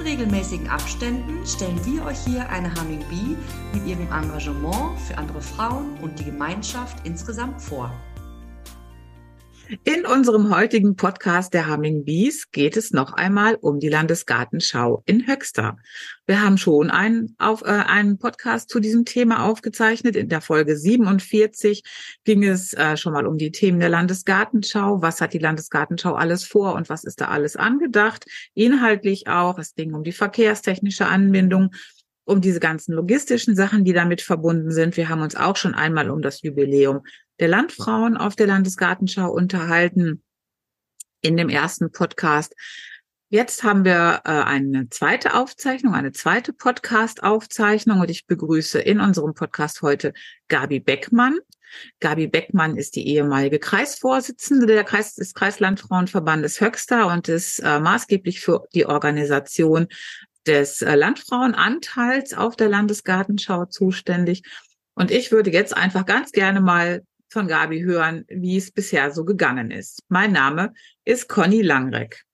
In regelmäßigen Abständen stellen wir euch hier eine Humming Bee mit ihrem Engagement für andere Frauen und die Gemeinschaft insgesamt vor. In unserem heutigen Podcast der Humming Bees geht es noch einmal um die Landesgartenschau in Höxter. Wir haben schon einen, auf, äh, einen Podcast zu diesem Thema aufgezeichnet. In der Folge 47 ging es äh, schon mal um die Themen der Landesgartenschau. Was hat die Landesgartenschau alles vor und was ist da alles angedacht? Inhaltlich auch. Es ging um die verkehrstechnische Anbindung um diese ganzen logistischen Sachen, die damit verbunden sind. Wir haben uns auch schon einmal um das Jubiläum der Landfrauen auf der Landesgartenschau unterhalten in dem ersten Podcast. Jetzt haben wir äh, eine zweite Aufzeichnung, eine zweite Podcast-Aufzeichnung und ich begrüße in unserem Podcast heute Gabi Beckmann. Gabi Beckmann ist die ehemalige Kreisvorsitzende der Kreis, des Kreislandfrauenverbandes Höxter und ist äh, maßgeblich für die Organisation des äh, Landfrauenanteils auf der Landesgartenschau zuständig. Und ich würde jetzt einfach ganz gerne mal von Gabi hören, wie es bisher so gegangen ist. Mein Name ist Conny Langreck.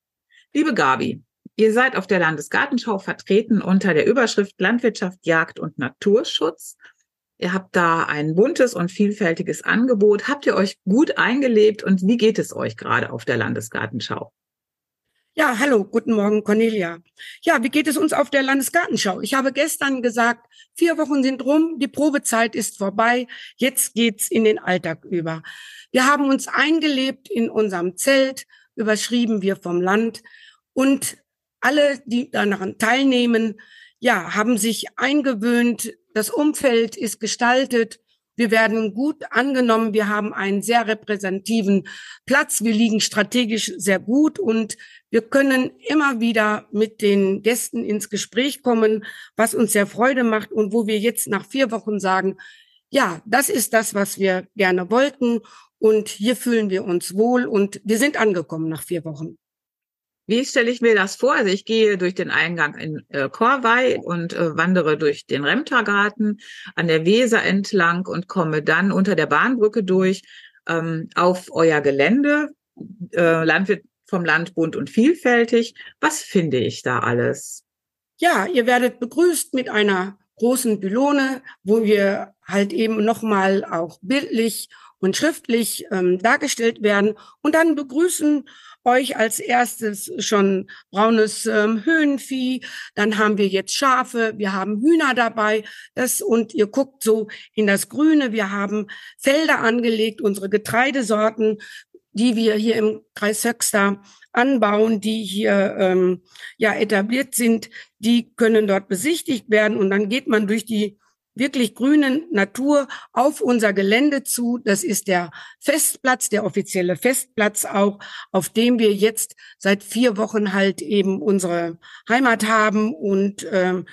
Liebe Gabi, ihr seid auf der Landesgartenschau vertreten unter der Überschrift Landwirtschaft, Jagd und Naturschutz. Ihr habt da ein buntes und vielfältiges Angebot. Habt ihr euch gut eingelebt und wie geht es euch gerade auf der Landesgartenschau? Ja, hallo, guten Morgen, Cornelia. Ja, wie geht es uns auf der Landesgartenschau? Ich habe gestern gesagt, vier Wochen sind rum, die Probezeit ist vorbei, jetzt geht's in den Alltag über. Wir haben uns eingelebt in unserem Zelt, überschrieben wir vom Land und alle, die daran teilnehmen, ja, haben sich eingewöhnt, das Umfeld ist gestaltet, wir werden gut angenommen. Wir haben einen sehr repräsentativen Platz. Wir liegen strategisch sehr gut und wir können immer wieder mit den Gästen ins Gespräch kommen, was uns sehr Freude macht und wo wir jetzt nach vier Wochen sagen, ja, das ist das, was wir gerne wollten und hier fühlen wir uns wohl und wir sind angekommen nach vier Wochen. Wie stelle ich mir das vor? Also ich gehe durch den Eingang in äh, Korvei und äh, wandere durch den Remtergarten an der Weser entlang und komme dann unter der Bahnbrücke durch ähm, auf euer Gelände. Äh, Landwirt vom Land bunt und vielfältig. Was finde ich da alles? Ja, ihr werdet begrüßt mit einer großen Bylone, wo wir halt eben nochmal auch bildlich und schriftlich ähm, dargestellt werden. Und dann begrüßen euch als erstes schon braunes ähm, Höhenvieh, dann haben wir jetzt Schafe, wir haben Hühner dabei, das und ihr guckt so in das Grüne, wir haben Felder angelegt, unsere Getreidesorten, die wir hier im Kreis Höxter anbauen, die hier ähm, ja etabliert sind, die können dort besichtigt werden und dann geht man durch die wirklich grünen Natur auf unser Gelände zu. Das ist der Festplatz, der offizielle Festplatz auch, auf dem wir jetzt seit vier Wochen halt eben unsere Heimat haben. Und ähm,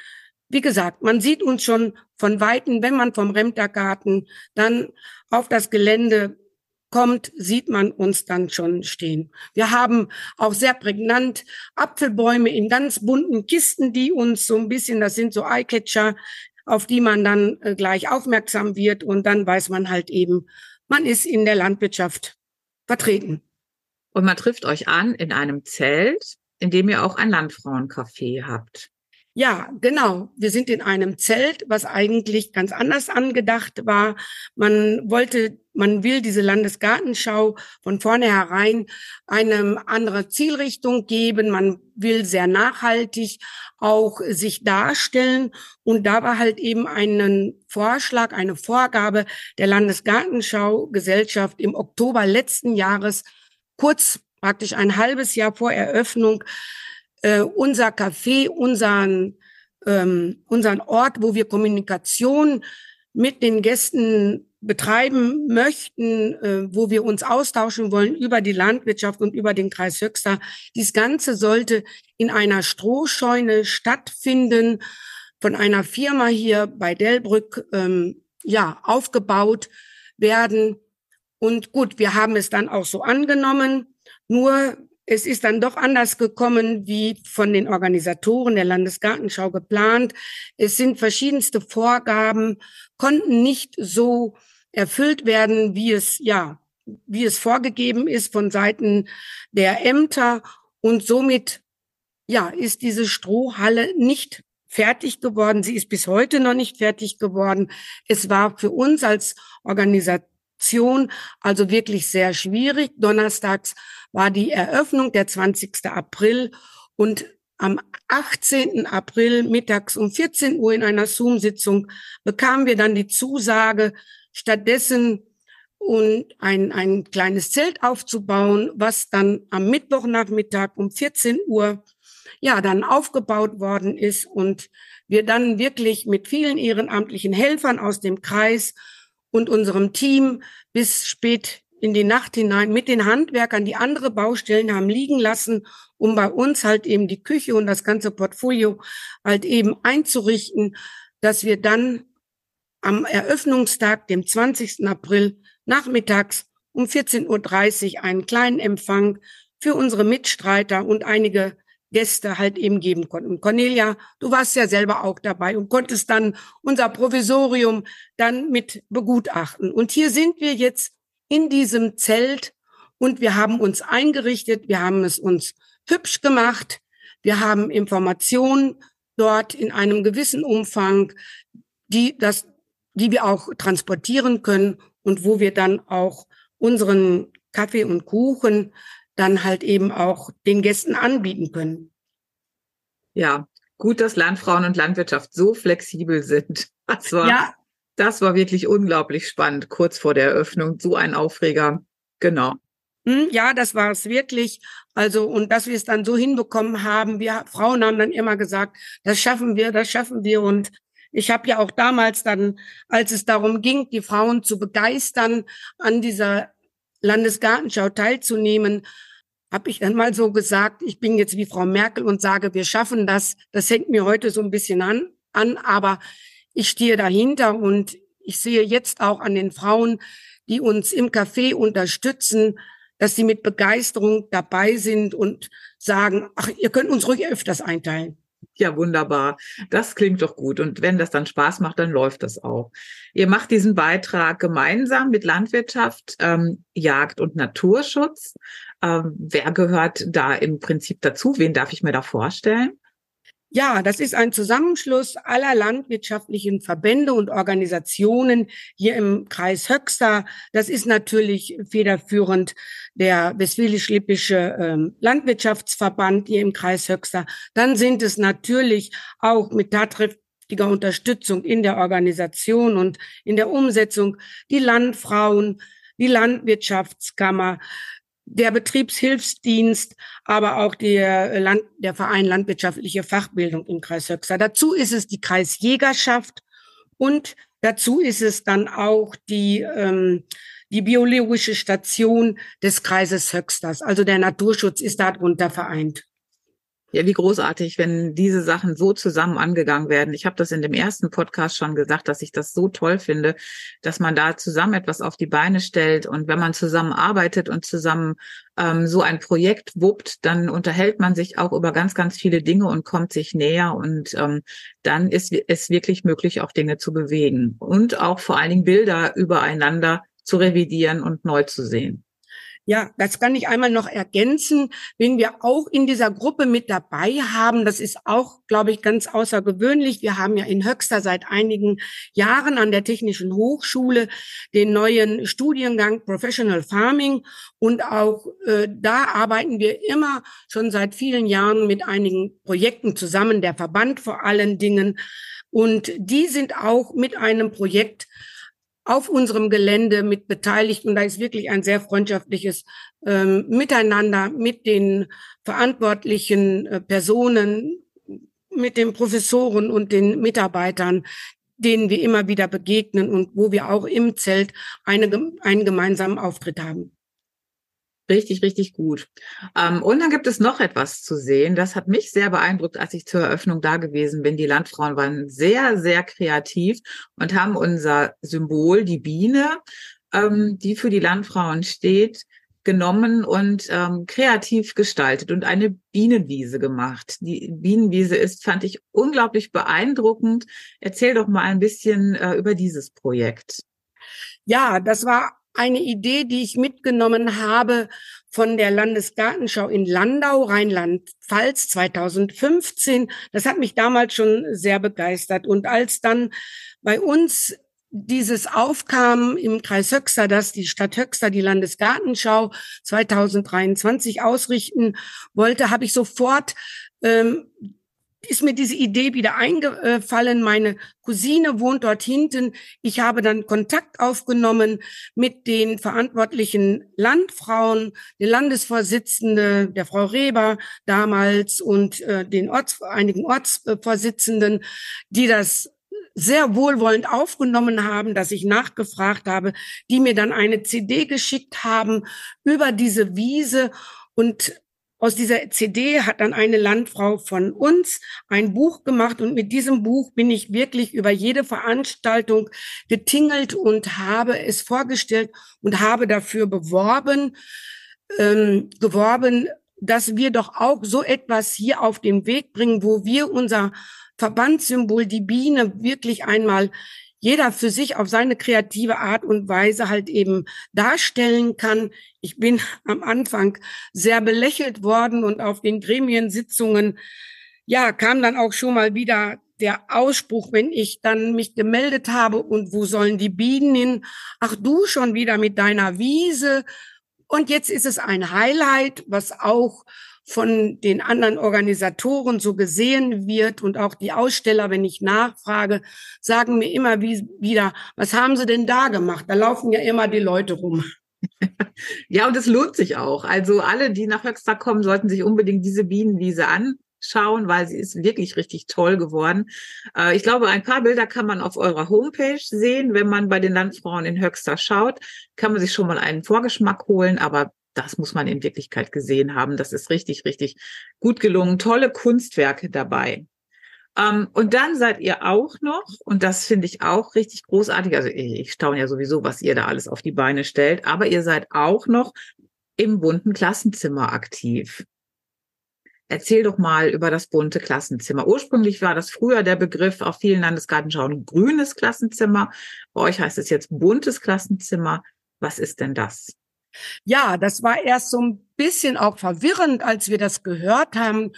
wie gesagt, man sieht uns schon von Weitem, wenn man vom Remtergarten dann auf das Gelände kommt, sieht man uns dann schon stehen. Wir haben auch sehr prägnant Apfelbäume in ganz bunten Kisten, die uns so ein bisschen, das sind so Eyecatcher, auf die man dann äh, gleich aufmerksam wird und dann weiß man halt eben, man ist in der Landwirtschaft vertreten. Und man trifft euch an in einem Zelt, in dem ihr auch ein Landfrauencafé habt. Ja, genau. Wir sind in einem Zelt, was eigentlich ganz anders angedacht war. Man wollte, man will diese Landesgartenschau von vornherein eine andere Zielrichtung geben. Man will sehr nachhaltig auch sich darstellen. Und da war halt eben ein Vorschlag, eine Vorgabe der Landesgartenschau Gesellschaft im Oktober letzten Jahres, kurz praktisch ein halbes Jahr vor Eröffnung, äh, unser Café, unseren, ähm, unseren Ort, wo wir Kommunikation mit den Gästen betreiben möchten, äh, wo wir uns austauschen wollen über die Landwirtschaft und über den Kreis Höxter. Dies Ganze sollte in einer Strohscheune stattfinden von einer Firma hier bei Delbrück ähm, ja, aufgebaut werden. Und gut, wir haben es dann auch so angenommen. Nur es ist dann doch anders gekommen, wie von den Organisatoren der Landesgartenschau geplant. Es sind verschiedenste Vorgaben, konnten nicht so erfüllt werden, wie es, ja, wie es vorgegeben ist von Seiten der Ämter. Und somit, ja, ist diese Strohhalle nicht fertig geworden. Sie ist bis heute noch nicht fertig geworden. Es war für uns als Organisation also wirklich sehr schwierig. Donnerstags war die Eröffnung der 20. April und am 18. April mittags um 14 Uhr in einer Zoom-Sitzung bekamen wir dann die Zusage, stattdessen und ein, ein kleines Zelt aufzubauen, was dann am Mittwochnachmittag um 14 Uhr ja dann aufgebaut worden ist und wir dann wirklich mit vielen ehrenamtlichen Helfern aus dem Kreis und unserem Team bis spät in die Nacht hinein mit den Handwerkern, die andere Baustellen haben liegen lassen, um bei uns halt eben die Küche und das ganze Portfolio halt eben einzurichten, dass wir dann am Eröffnungstag, dem 20. April, nachmittags um 14.30 Uhr einen kleinen Empfang für unsere Mitstreiter und einige Gäste halt eben geben konnten. Cornelia, du warst ja selber auch dabei und konntest dann unser Provisorium dann mit begutachten. Und hier sind wir jetzt in diesem Zelt und wir haben uns eingerichtet, wir haben es uns hübsch gemacht, wir haben Informationen dort in einem gewissen Umfang, die das, die wir auch transportieren können und wo wir dann auch unseren Kaffee und Kuchen dann halt eben auch den Gästen anbieten können. Ja, gut, dass Landfrauen und Landwirtschaft so flexibel sind. Das war, ja. das war wirklich unglaublich spannend, kurz vor der Eröffnung. So ein Aufreger. Genau. Hm, ja, das war es wirklich. Also, und dass wir es dann so hinbekommen haben, wir Frauen haben dann immer gesagt, das schaffen wir, das schaffen wir. Und ich habe ja auch damals dann, als es darum ging, die Frauen zu begeistern, an dieser Landesgartenschau teilzunehmen, habe ich dann mal so gesagt, ich bin jetzt wie Frau Merkel und sage, wir schaffen das. Das hängt mir heute so ein bisschen an, an aber ich stehe dahinter und ich sehe jetzt auch an den Frauen, die uns im Café unterstützen, dass sie mit Begeisterung dabei sind und sagen, ach, ihr könnt uns ruhig öfters einteilen. Ja, wunderbar. Das klingt doch gut. Und wenn das dann Spaß macht, dann läuft das auch. Ihr macht diesen Beitrag gemeinsam mit Landwirtschaft, ähm, Jagd und Naturschutz. Ähm, wer gehört da im Prinzip dazu? Wen darf ich mir da vorstellen? Ja, das ist ein Zusammenschluss aller landwirtschaftlichen Verbände und Organisationen hier im Kreis Höxter. Das ist natürlich federführend der Westfälisch-Lippische ähm, Landwirtschaftsverband hier im Kreis Höxter. Dann sind es natürlich auch mit tatkräftiger Unterstützung in der Organisation und in der Umsetzung die Landfrauen, die Landwirtschaftskammer, der Betriebshilfsdienst, aber auch der, Land, der Verein Landwirtschaftliche Fachbildung im Kreis Höxter. Dazu ist es die Kreisjägerschaft und dazu ist es dann auch die, ähm, die biologische Station des Kreises Höxters. Also der Naturschutz ist darunter vereint. Ja, wie großartig, wenn diese Sachen so zusammen angegangen werden. Ich habe das in dem ersten Podcast schon gesagt, dass ich das so toll finde, dass man da zusammen etwas auf die Beine stellt und wenn man zusammen arbeitet und zusammen ähm, so ein Projekt wuppt, dann unterhält man sich auch über ganz, ganz viele Dinge und kommt sich näher und ähm, dann ist es wirklich möglich, auch Dinge zu bewegen und auch vor allen Dingen Bilder übereinander zu revidieren und neu zu sehen. Ja, das kann ich einmal noch ergänzen. Wenn wir auch in dieser Gruppe mit dabei haben, das ist auch, glaube ich, ganz außergewöhnlich. Wir haben ja in Höxter seit einigen Jahren an der Technischen Hochschule den neuen Studiengang Professional Farming und auch äh, da arbeiten wir immer schon seit vielen Jahren mit einigen Projekten zusammen, der Verband vor allen Dingen. Und die sind auch mit einem Projekt auf unserem Gelände mit beteiligt. Und da ist wirklich ein sehr freundschaftliches ähm, Miteinander mit den verantwortlichen äh, Personen, mit den Professoren und den Mitarbeitern, denen wir immer wieder begegnen und wo wir auch im Zelt eine, einen gemeinsamen Auftritt haben. Richtig, richtig gut. Ähm, und dann gibt es noch etwas zu sehen. Das hat mich sehr beeindruckt, als ich zur Eröffnung da gewesen bin. Die Landfrauen waren sehr, sehr kreativ und haben unser Symbol, die Biene, ähm, die für die Landfrauen steht, genommen und ähm, kreativ gestaltet und eine Bienenwiese gemacht. Die Bienenwiese ist, fand ich unglaublich beeindruckend. Erzähl doch mal ein bisschen äh, über dieses Projekt. Ja, das war eine Idee, die ich mitgenommen habe von der Landesgartenschau in Landau, Rheinland-Pfalz 2015. Das hat mich damals schon sehr begeistert. Und als dann bei uns dieses aufkam im Kreis Höxter, dass die Stadt Höxter die Landesgartenschau 2023 ausrichten wollte, habe ich sofort ähm, ist mir diese Idee wieder eingefallen. Meine Cousine wohnt dort hinten. Ich habe dann Kontakt aufgenommen mit den verantwortlichen Landfrauen, der Landesvorsitzende, der Frau Reber damals und äh, den Orts, einigen Ortsvorsitzenden, die das sehr wohlwollend aufgenommen haben, dass ich nachgefragt habe, die mir dann eine CD geschickt haben über diese Wiese und aus dieser CD hat dann eine Landfrau von uns ein Buch gemacht und mit diesem Buch bin ich wirklich über jede Veranstaltung getingelt und habe es vorgestellt und habe dafür beworben, ähm, geworben, dass wir doch auch so etwas hier auf den Weg bringen, wo wir unser Verbandssymbol, die Biene, wirklich einmal jeder für sich auf seine kreative Art und Weise halt eben darstellen kann. Ich bin am Anfang sehr belächelt worden und auf den Gremiensitzungen, ja, kam dann auch schon mal wieder der Ausspruch, wenn ich dann mich gemeldet habe und wo sollen die Bienen hin? Ach, du schon wieder mit deiner Wiese. Und jetzt ist es ein Highlight, was auch von den anderen Organisatoren so gesehen wird und auch die Aussteller, wenn ich nachfrage, sagen mir immer wie, wieder, was haben sie denn da gemacht? Da laufen ja immer die Leute rum. Ja, und es lohnt sich auch. Also alle, die nach Höxter kommen, sollten sich unbedingt diese Bienenwiese anschauen, weil sie ist wirklich richtig toll geworden. Äh, ich glaube, ein paar Bilder kann man auf eurer Homepage sehen. Wenn man bei den Landfrauen in Höxter schaut, kann man sich schon mal einen Vorgeschmack holen. Aber das muss man in Wirklichkeit gesehen haben. Das ist richtig, richtig gut gelungen. Tolle Kunstwerke dabei. Ähm, und dann seid ihr auch noch, und das finde ich auch richtig großartig, also ich, ich staune ja sowieso, was ihr da alles auf die Beine stellt, aber ihr seid auch noch im bunten Klassenzimmer aktiv. Erzähl doch mal über das bunte Klassenzimmer. Ursprünglich war das früher der Begriff auf vielen Landesgartenschauen grünes Klassenzimmer. Bei euch heißt es jetzt buntes Klassenzimmer. Was ist denn das? Ja, das war erst so ein bisschen auch verwirrend, als wir das gehört haben,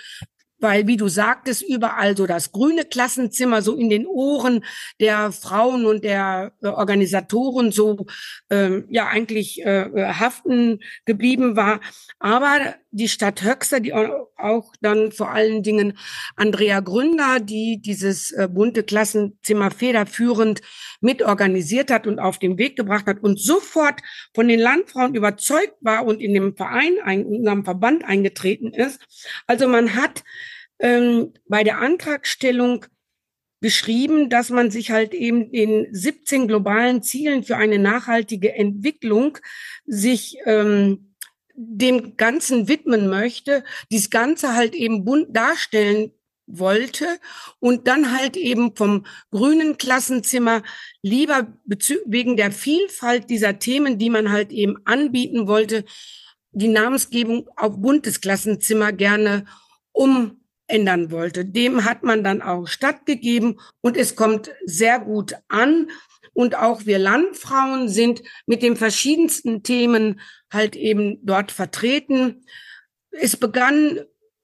weil, wie du sagtest, überall so das grüne Klassenzimmer so in den Ohren der Frauen und der äh, Organisatoren so ähm, ja eigentlich äh, äh haften geblieben war. Aber die Stadt Höxter, die auch dann vor allen Dingen Andrea Gründer, die dieses äh, bunte Klassenzimmer federführend mitorganisiert hat und auf den Weg gebracht hat und sofort von den Landfrauen überzeugt war und in dem Verein, in unserem Verband eingetreten ist. Also man hat ähm, bei der Antragstellung geschrieben, dass man sich halt eben den 17 globalen Zielen für eine nachhaltige Entwicklung sich ähm, dem Ganzen widmen möchte, dies Ganze halt eben bunt darstellen wollte und dann halt eben vom grünen Klassenzimmer lieber wegen der Vielfalt dieser Themen, die man halt eben anbieten wollte, die Namensgebung auf buntes Klassenzimmer gerne umändern wollte. Dem hat man dann auch stattgegeben und es kommt sehr gut an. Und auch wir Landfrauen sind mit den verschiedensten Themen halt eben dort vertreten. Es begann,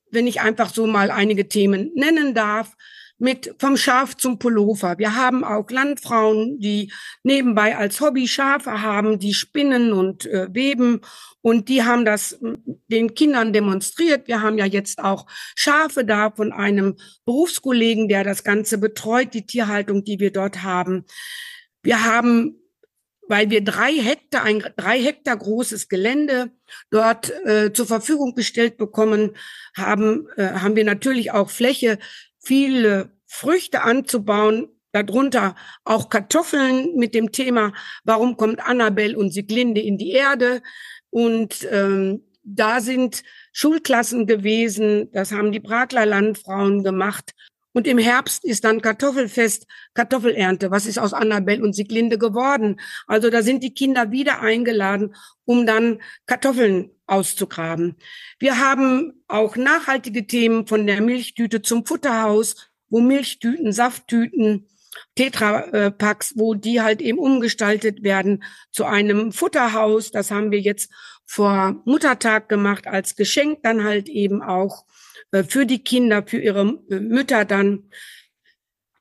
wenn ich einfach so mal einige Themen nennen darf, mit vom Schaf zum Pullover. Wir haben auch Landfrauen, die nebenbei als Hobby Schafe haben, die spinnen und äh, weben und die haben das den Kindern demonstriert. Wir haben ja jetzt auch Schafe da von einem Berufskollegen, der das Ganze betreut, die Tierhaltung, die wir dort haben. Wir haben weil wir drei Hektar, ein drei Hektar großes Gelände dort äh, zur Verfügung gestellt bekommen haben, äh, haben wir natürlich auch Fläche, viele Früchte anzubauen, darunter auch Kartoffeln mit dem Thema, warum kommt Annabelle und Siglinde in die Erde? Und ähm, da sind Schulklassen gewesen, das haben die Brakler Landfrauen gemacht. Und im Herbst ist dann Kartoffelfest, Kartoffelernte. Was ist aus Annabelle und Siglinde geworden? Also da sind die Kinder wieder eingeladen, um dann Kartoffeln auszugraben. Wir haben auch nachhaltige Themen von der Milchtüte zum Futterhaus, wo Milchtüten, Safttüten, Tetrapacks, wo die halt eben umgestaltet werden zu einem Futterhaus. Das haben wir jetzt vor Muttertag gemacht als Geschenk dann halt eben auch äh, für die Kinder, für ihre äh, Mütter dann.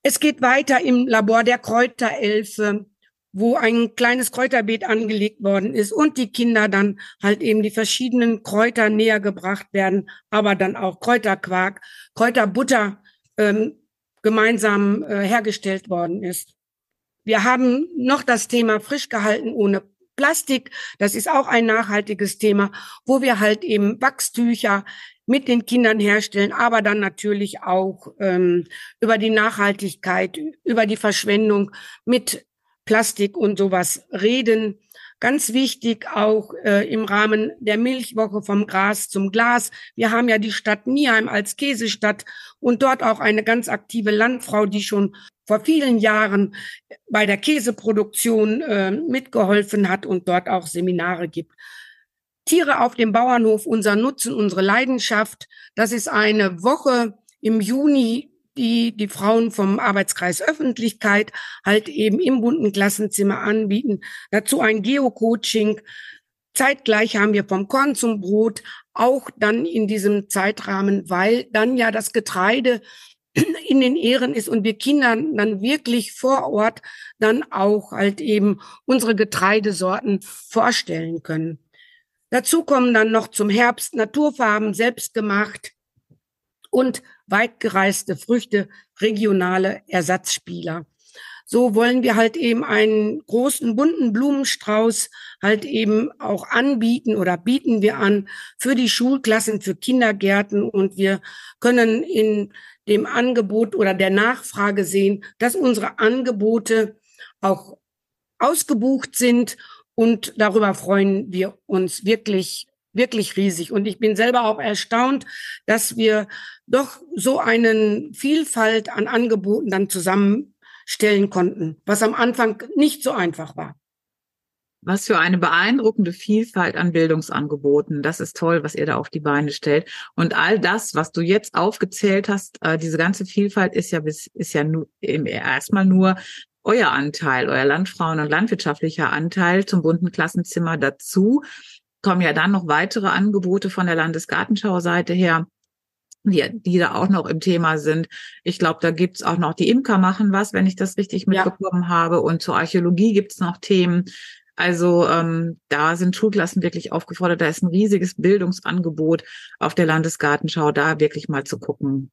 Es geht weiter im Labor der Kräuterelfe, wo ein kleines Kräuterbeet angelegt worden ist und die Kinder dann halt eben die verschiedenen Kräuter näher gebracht werden, aber dann auch Kräuterquark, Kräuterbutter ähm, gemeinsam äh, hergestellt worden ist. Wir haben noch das Thema frisch gehalten ohne Plastik. Das ist auch ein nachhaltiges Thema, wo wir halt eben Wachstücher mit den Kindern herstellen, aber dann natürlich auch ähm, über die Nachhaltigkeit, über die Verschwendung mit Plastik und sowas reden. Ganz wichtig auch äh, im Rahmen der Milchwoche vom Gras zum Glas. Wir haben ja die Stadt Nieheim als Käsestadt und dort auch eine ganz aktive Landfrau, die schon vor vielen Jahren bei der Käseproduktion äh, mitgeholfen hat und dort auch Seminare gibt. Tiere auf dem Bauernhof, unser Nutzen, unsere Leidenschaft. Das ist eine Woche im Juni, die die Frauen vom Arbeitskreis Öffentlichkeit halt eben im bunten Klassenzimmer anbieten. Dazu ein Geo-Coaching. Zeitgleich haben wir vom Korn zum Brot auch dann in diesem Zeitrahmen, weil dann ja das Getreide in den Ehren ist und wir Kindern dann wirklich vor Ort dann auch halt eben unsere Getreidesorten vorstellen können. Dazu kommen dann noch zum Herbst Naturfarben selbst gemacht und weitgereiste Früchte, regionale Ersatzspieler. So wollen wir halt eben einen großen bunten Blumenstrauß halt eben auch anbieten oder bieten wir an für die Schulklassen, für Kindergärten und wir können in dem Angebot oder der Nachfrage sehen, dass unsere Angebote auch ausgebucht sind und darüber freuen wir uns wirklich, wirklich riesig. Und ich bin selber auch erstaunt, dass wir doch so einen Vielfalt an Angeboten dann zusammenstellen konnten, was am Anfang nicht so einfach war. Was für eine beeindruckende Vielfalt an Bildungsangeboten. Das ist toll, was ihr da auf die Beine stellt. Und all das, was du jetzt aufgezählt hast, äh, diese ganze Vielfalt ist ja bis, ist ja nur, erstmal nur euer Anteil, euer Landfrauen- und landwirtschaftlicher Anteil zum bunten Klassenzimmer dazu. Kommen ja dann noch weitere Angebote von der Landesgartenschau-Seite her, die, die da auch noch im Thema sind. Ich glaube, da gibt's auch noch, die Imker machen was, wenn ich das richtig mitbekommen ja. habe. Und zur Archäologie gibt's noch Themen. Also ähm, da sind Schulklassen wirklich aufgefordert. Da ist ein riesiges Bildungsangebot auf der Landesgartenschau, da wirklich mal zu gucken,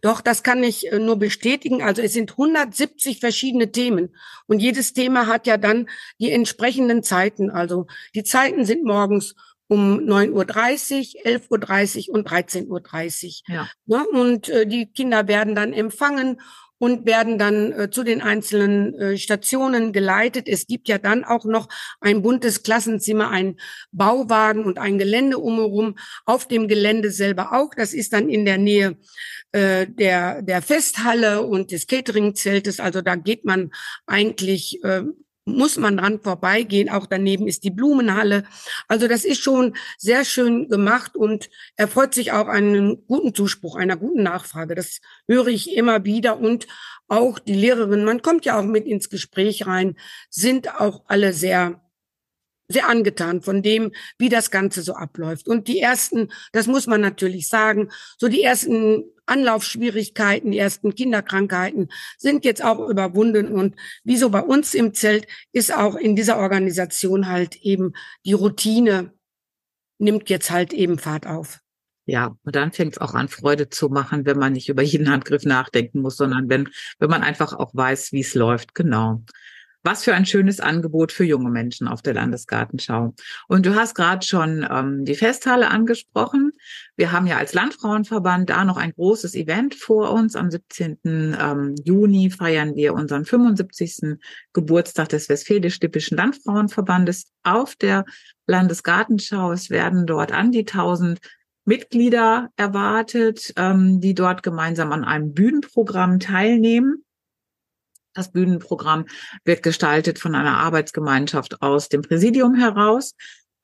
doch, das kann ich äh, nur bestätigen. Also es sind 170 verschiedene Themen und jedes Thema hat ja dann die entsprechenden Zeiten. Also die Zeiten sind morgens um 9.30 Uhr, 11.30 Uhr und 13.30 Uhr. Ja. Ne? Und äh, die Kinder werden dann empfangen und werden dann äh, zu den einzelnen äh, Stationen geleitet. Es gibt ja dann auch noch ein buntes Klassenzimmer, ein Bauwagen und ein Gelände umherum. Auf dem Gelände selber auch. Das ist dann in der Nähe äh, der, der Festhalle und des Cateringzeltes. Also da geht man eigentlich äh, muss man dran vorbeigehen. Auch daneben ist die Blumenhalle. Also das ist schon sehr schön gemacht und erfreut sich auch einen guten Zuspruch, einer guten Nachfrage. Das höre ich immer wieder und auch die Lehrerinnen, man kommt ja auch mit ins Gespräch rein, sind auch alle sehr sehr angetan von dem, wie das Ganze so abläuft. Und die ersten, das muss man natürlich sagen, so die ersten Anlaufschwierigkeiten, die ersten Kinderkrankheiten sind jetzt auch überwunden. Und wie so bei uns im Zelt ist auch in dieser Organisation halt eben die Routine nimmt jetzt halt eben Fahrt auf. Ja, und dann fängt es auch an, Freude zu machen, wenn man nicht über jeden Handgriff nachdenken muss, sondern wenn, wenn man einfach auch weiß, wie es läuft. Genau. Was für ein schönes Angebot für junge Menschen auf der Landesgartenschau. Und du hast gerade schon ähm, die Festhalle angesprochen. Wir haben ja als Landfrauenverband da noch ein großes Event vor uns. Am 17. Ähm, Juni feiern wir unseren 75. Geburtstag des Westfälisch-Lippischen Landfrauenverbandes auf der Landesgartenschau. Es werden dort an die 1000 Mitglieder erwartet, ähm, die dort gemeinsam an einem Bühnenprogramm teilnehmen. Das Bühnenprogramm wird gestaltet von einer Arbeitsgemeinschaft aus dem Präsidium heraus.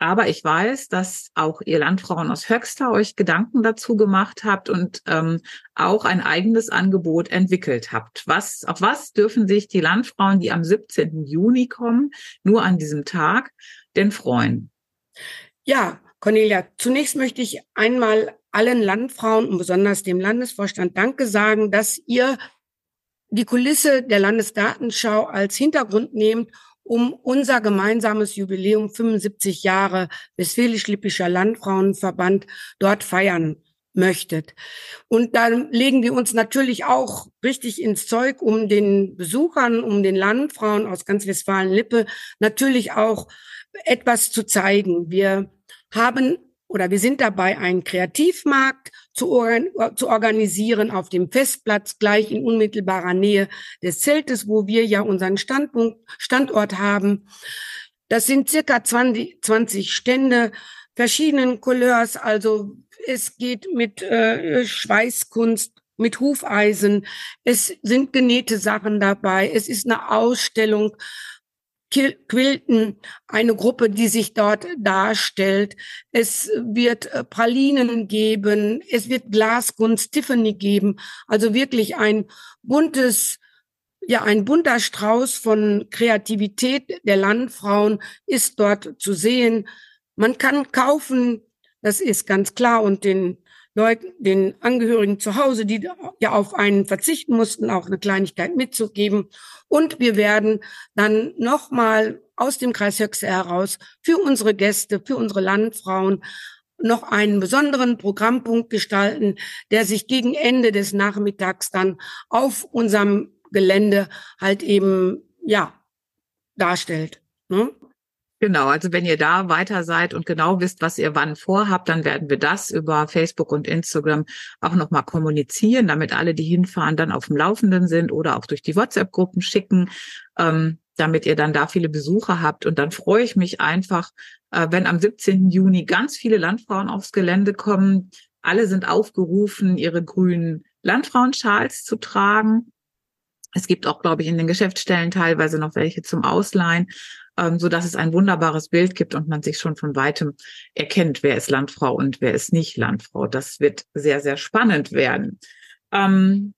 Aber ich weiß, dass auch ihr Landfrauen aus Höxter euch Gedanken dazu gemacht habt und ähm, auch ein eigenes Angebot entwickelt habt. Was, auf was dürfen sich die Landfrauen, die am 17. Juni kommen, nur an diesem Tag, denn freuen? Ja, Cornelia, zunächst möchte ich einmal allen Landfrauen und besonders dem Landesvorstand Danke sagen, dass ihr die Kulisse der Landesgartenschau als Hintergrund nehmt, um unser gemeinsames Jubiläum 75 Jahre Westfälisch-Lippischer Landfrauenverband dort feiern möchtet. Und dann legen wir uns natürlich auch richtig ins Zeug, um den Besuchern, um den Landfrauen aus ganz Westfalen-Lippe natürlich auch etwas zu zeigen. Wir haben oder wir sind dabei, einen Kreativmarkt zu, organ zu, organisieren auf dem Festplatz gleich in unmittelbarer Nähe des Zeltes, wo wir ja unseren Standpunkt, Standort haben. Das sind circa 20, 20 Stände verschiedenen Couleurs, also es geht mit äh, Schweißkunst, mit Hufeisen, es sind genähte Sachen dabei, es ist eine Ausstellung Quilten, eine Gruppe, die sich dort darstellt. Es wird äh, Pralinen geben, es wird Glaskunst, Tiffany geben. Also wirklich ein buntes, ja, ein bunter Strauß von Kreativität der Landfrauen ist dort zu sehen. Man kann kaufen, das ist ganz klar, und den Leuten, den Angehörigen zu Hause, die ja auf einen verzichten mussten, auch eine Kleinigkeit mitzugeben. Und wir werden dann nochmal aus dem Kreis Höchste heraus für unsere Gäste, für unsere Landfrauen noch einen besonderen Programmpunkt gestalten, der sich gegen Ende des Nachmittags dann auf unserem Gelände halt eben, ja, darstellt. Ne? Genau, also wenn ihr da weiter seid und genau wisst, was ihr wann vorhabt, dann werden wir das über Facebook und Instagram auch nochmal kommunizieren, damit alle, die hinfahren, dann auf dem Laufenden sind oder auch durch die WhatsApp-Gruppen schicken, ähm, damit ihr dann da viele Besucher habt. Und dann freue ich mich einfach, äh, wenn am 17. Juni ganz viele Landfrauen aufs Gelände kommen. Alle sind aufgerufen, ihre grünen Landfrauenschals zu tragen. Es gibt auch, glaube ich, in den Geschäftsstellen teilweise noch welche zum Ausleihen ähm, so dass es ein wunderbares Bild gibt und man sich schon von weitem erkennt, wer ist Landfrau und wer ist nicht Landfrau. Das wird sehr, sehr spannend werden. Ähm,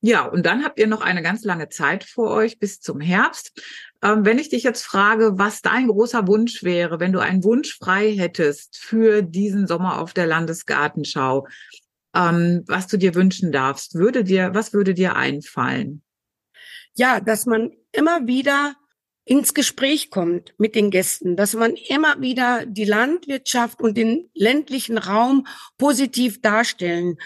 ja, und dann habt ihr noch eine ganz lange Zeit vor euch bis zum Herbst. Ähm, wenn ich dich jetzt frage, was dein großer Wunsch wäre, wenn du einen Wunsch frei hättest für diesen Sommer auf der Landesgartenschau, ähm, was du dir wünschen darfst, würde dir, was würde dir einfallen? Ja, dass man immer wieder ins Gespräch kommt mit den Gästen, dass man immer wieder die Landwirtschaft und den ländlichen Raum positiv darstellen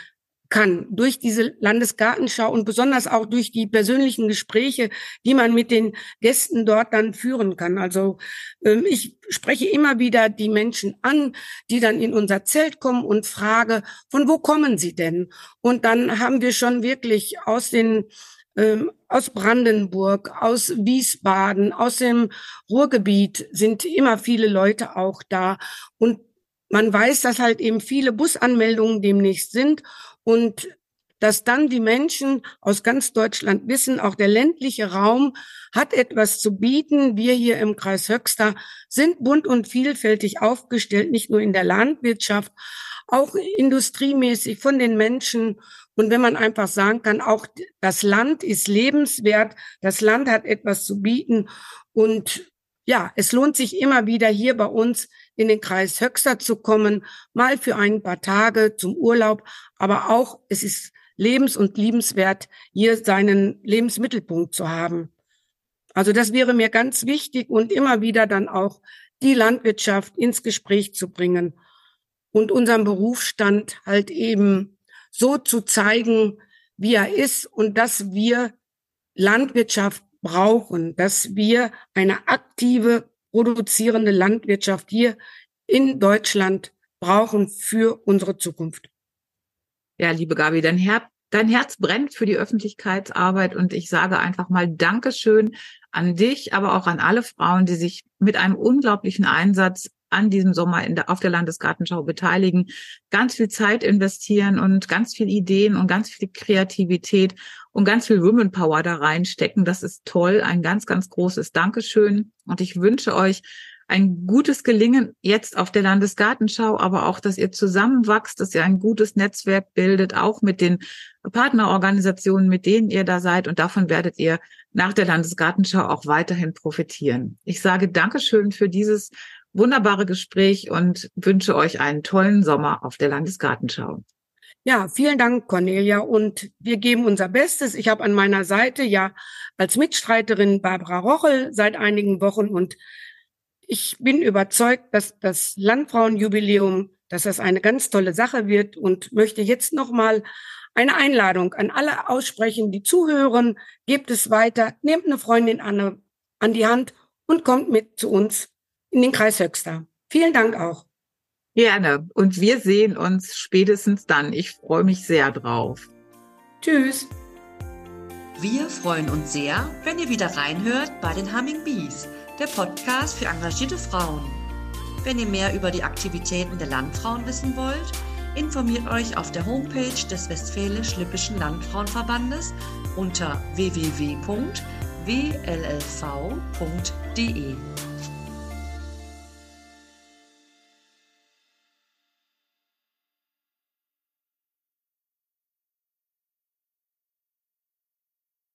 kann durch diese Landesgartenschau und besonders auch durch die persönlichen Gespräche, die man mit den Gästen dort dann führen kann. Also ähm, ich spreche immer wieder die Menschen an, die dann in unser Zelt kommen und frage, von wo kommen sie denn? Und dann haben wir schon wirklich aus den ähm, aus Brandenburg, aus Wiesbaden, aus dem Ruhrgebiet sind immer viele Leute auch da. Und man weiß, dass halt eben viele Busanmeldungen demnächst sind und dass dann die Menschen aus ganz Deutschland wissen, auch der ländliche Raum hat etwas zu bieten. Wir hier im Kreis Höxter sind bunt und vielfältig aufgestellt, nicht nur in der Landwirtschaft, auch industriemäßig von den Menschen und wenn man einfach sagen kann, auch das Land ist lebenswert, das Land hat etwas zu bieten und ja, es lohnt sich immer wieder hier bei uns in den Kreis Höxter zu kommen, mal für ein paar Tage zum Urlaub, aber auch es ist lebens- und liebenswert, hier seinen Lebensmittelpunkt zu haben. Also das wäre mir ganz wichtig und immer wieder dann auch die Landwirtschaft ins Gespräch zu bringen und unseren Berufsstand halt eben so zu zeigen, wie er ist und dass wir Landwirtschaft brauchen, dass wir eine aktive, produzierende Landwirtschaft hier in Deutschland brauchen für unsere Zukunft. Ja, liebe Gabi, dein, Her dein Herz brennt für die Öffentlichkeitsarbeit und ich sage einfach mal Dankeschön an dich, aber auch an alle Frauen, die sich mit einem unglaublichen Einsatz an diesem Sommer in der, auf der Landesgartenschau beteiligen, ganz viel Zeit investieren und ganz viel Ideen und ganz viel Kreativität und ganz viel Women Power da reinstecken. Das ist toll. Ein ganz, ganz großes Dankeschön. Und ich wünsche euch ein gutes Gelingen jetzt auf der Landesgartenschau, aber auch, dass ihr zusammenwachst, dass ihr ein gutes Netzwerk bildet, auch mit den Partnerorganisationen, mit denen ihr da seid. Und davon werdet ihr nach der Landesgartenschau auch weiterhin profitieren. Ich sage Dankeschön für dieses wunderbare Gespräch und wünsche euch einen tollen Sommer auf der Landesgartenschau. Ja, vielen Dank, Cornelia. Und wir geben unser Bestes. Ich habe an meiner Seite ja als Mitstreiterin Barbara Rochel seit einigen Wochen und ich bin überzeugt, dass das Landfrauenjubiläum, dass das eine ganz tolle Sache wird und möchte jetzt nochmal eine Einladung an alle aussprechen, die zuhören. Gebt es weiter, nehmt eine Freundin an, an die Hand und kommt mit zu uns in den Kreis Höxter. Vielen Dank auch. Gerne. Und wir sehen uns spätestens dann. Ich freue mich sehr drauf. Tschüss. Wir freuen uns sehr, wenn ihr wieder reinhört bei den Humming Bees der Podcast für engagierte Frauen. Wenn ihr mehr über die Aktivitäten der Landfrauen wissen wollt, informiert euch auf der Homepage des Westfälisch-Lippischen Landfrauenverbandes unter www.wllv.de.